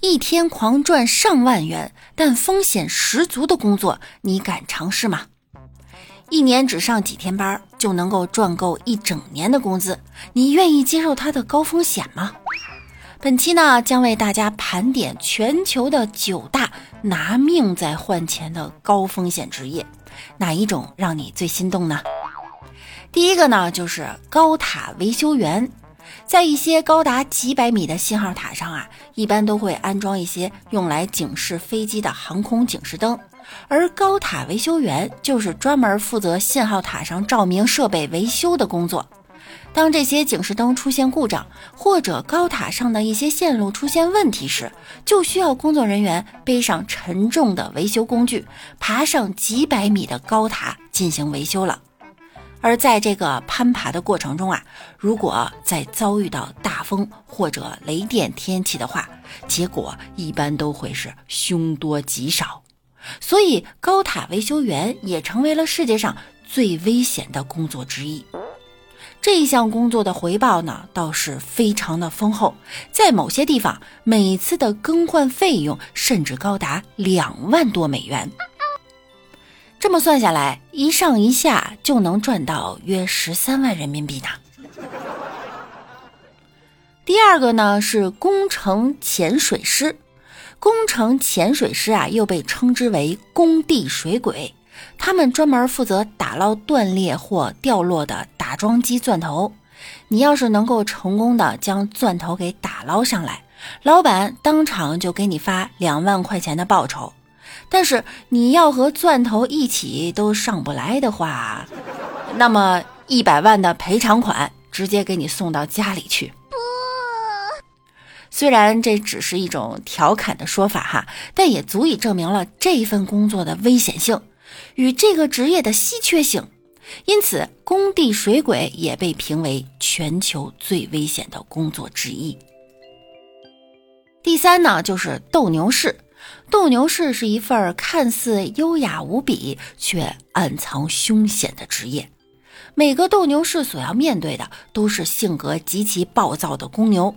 一天狂赚上万元，但风险十足的工作，你敢尝试吗？一年只上几天班就能够赚够一整年的工资，你愿意接受它的高风险吗？本期呢，将为大家盘点全球的九大拿命在换钱的高风险职业，哪一种让你最心动呢？第一个呢，就是高塔维修员。在一些高达几百米的信号塔上啊，一般都会安装一些用来警示飞机的航空警示灯，而高塔维修员就是专门负责信号塔上照明设备维修的工作。当这些警示灯出现故障，或者高塔上的一些线路出现问题时，就需要工作人员背上沉重的维修工具，爬上几百米的高塔进行维修了。而在这个攀爬的过程中啊，如果再遭遇到大风或者雷电天气的话，结果一般都会是凶多吉少。所以，高塔维修员也成为了世界上最危险的工作之一。这一项工作的回报呢，倒是非常的丰厚，在某些地方，每次的更换费用甚至高达两万多美元。这么算下来，一上一下就能赚到约十三万人民币呢。第二个呢是工程潜水师，工程潜水师啊又被称之为工地水鬼，他们专门负责打捞断裂或掉落的打桩机钻头。你要是能够成功的将钻头给打捞上来，老板当场就给你发两万块钱的报酬。但是你要和钻头一起都上不来的话，那么一百万的赔偿款直接给你送到家里去。虽然这只是一种调侃的说法哈，但也足以证明了这份工作的危险性与这个职业的稀缺性。因此，工地水鬼也被评为全球最危险的工作之一。第三呢，就是斗牛士。斗牛士是一份看似优雅无比，却暗藏凶险的职业。每个斗牛士所要面对的都是性格极其暴躁的公牛。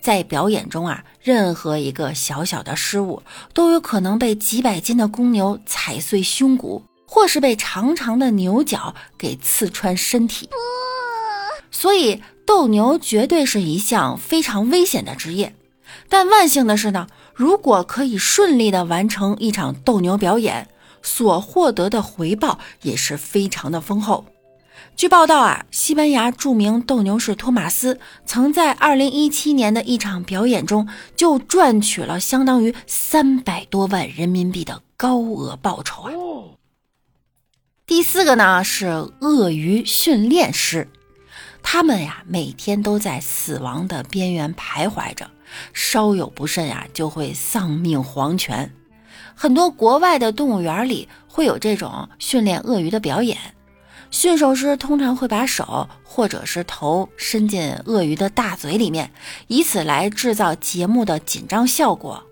在表演中啊，任何一个小小的失误，都有可能被几百斤的公牛踩碎胸骨，或是被长长的牛角给刺穿身体。所以，斗牛绝对是一项非常危险的职业。但万幸的是呢。如果可以顺利的完成一场斗牛表演，所获得的回报也是非常的丰厚。据报道啊，西班牙著名斗牛士托马斯曾在2017年的一场表演中就赚取了相当于三百多万人民币的高额报酬啊。第四个呢是鳄鱼训练师，他们呀每天都在死亡的边缘徘徊着。稍有不慎呀，就会丧命黄泉。很多国外的动物园里会有这种训练鳄鱼的表演，驯兽师通常会把手或者是头伸进鳄鱼的大嘴里面，以此来制造节目的紧张效果。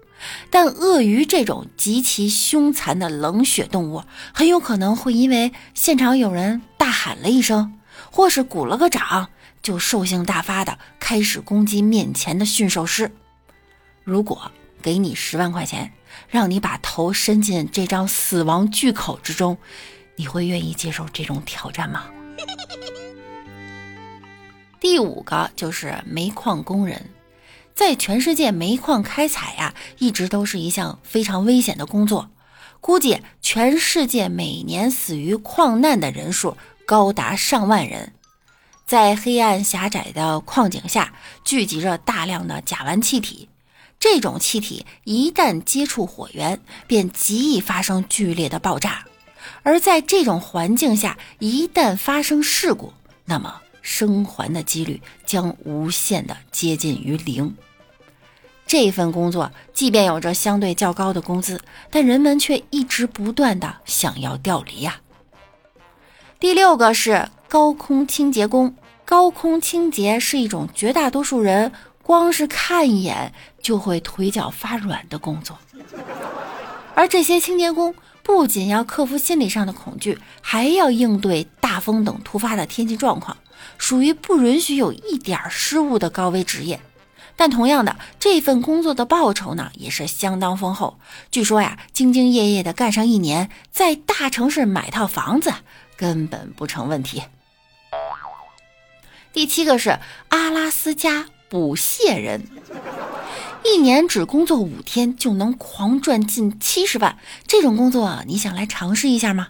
但鳄鱼这种极其凶残的冷血动物，很有可能会因为现场有人大喊了一声，或是鼓了个掌。就兽性大发的开始攻击面前的驯兽师。如果给你十万块钱，让你把头伸进这张死亡巨口之中，你会愿意接受这种挑战吗？第五个就是煤矿工人，在全世界煤矿开采呀，一直都是一项非常危险的工作。估计全世界每年死于矿难的人数高达上万人。在黑暗狭窄的矿井下，聚集着大量的甲烷气体。这种气体一旦接触火源，便极易发生剧烈的爆炸。而在这种环境下，一旦发生事故，那么生还的几率将无限的接近于零。这份工作即便有着相对较高的工资，但人们却一直不断的想要调离呀。第六个是高空清洁工。高空清洁是一种绝大多数人光是看一眼就会腿脚发软的工作，而这些清洁工不仅要克服心理上的恐惧，还要应对大风等突发的天气状况，属于不允许有一点失误的高危职业。但同样的，这份工作的报酬呢，也是相当丰厚。据说呀，兢兢业业的干上一年，在大城市买套房子根本不成问题。第七个是阿拉斯加捕蟹人，一年只工作五天就能狂赚近七十万，这种工作你想来尝试一下吗？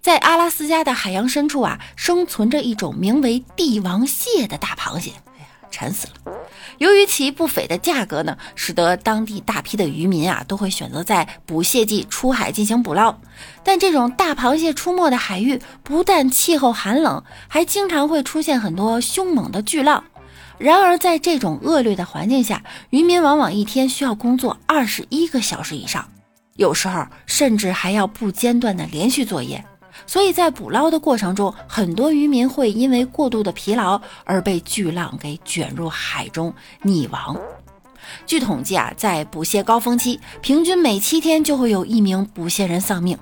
在阿拉斯加的海洋深处啊，生存着一种名为帝王蟹的大螃蟹。哎呀，馋死了！由于其不菲的价格呢，使得当地大批的渔民啊都会选择在捕蟹季出海进行捕捞。但这种大螃蟹出没的海域，不但气候寒冷，还经常会出现很多凶猛的巨浪。然而，在这种恶劣的环境下，渔民往往一天需要工作二十一个小时以上，有时候甚至还要不间断的连续作业。所以在捕捞的过程中，很多渔民会因为过度的疲劳而被巨浪给卷入海中溺亡。据统计啊，在捕蟹高峰期，平均每七天就会有一名捕蟹人丧命。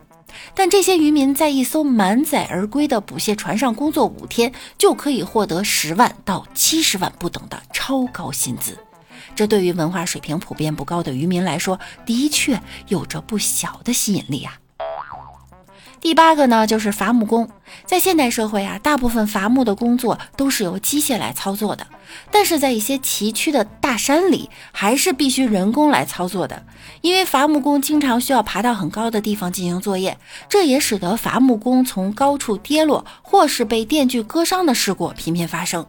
但这些渔民在一艘满载而归的捕蟹船上工作五天，就可以获得十万到七十万不等的超高薪资。这对于文化水平普遍不高的渔民来说，的确有着不小的吸引力啊。第八个呢，就是伐木工。在现代社会啊，大部分伐木的工作都是由机械来操作的，但是在一些崎岖的大山里，还是必须人工来操作的。因为伐木工经常需要爬到很高的地方进行作业，这也使得伐木工从高处跌落或是被电锯割伤的事故频频发生。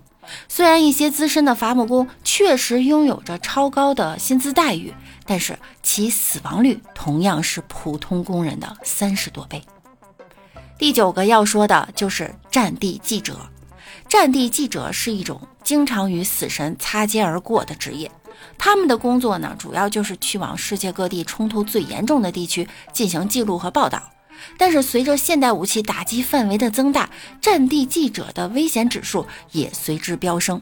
虽然一些资深的伐木工确实拥有着超高的薪资待遇，但是其死亡率同样是普通工人的三十多倍。第九个要说的就是战地记者。战地记者是一种经常与死神擦肩而过的职业，他们的工作呢，主要就是去往世界各地冲突最严重的地区进行记录和报道。但是随着现代武器打击范围的增大，战地记者的危险指数也随之飙升。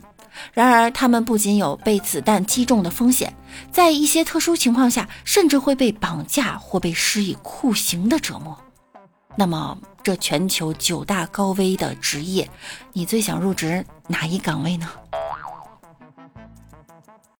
然而，他们不仅有被子弹击中的风险，在一些特殊情况下，甚至会被绑架或被施以酷刑的折磨。那么，这全球九大高危的职业，你最想入职哪一岗位呢？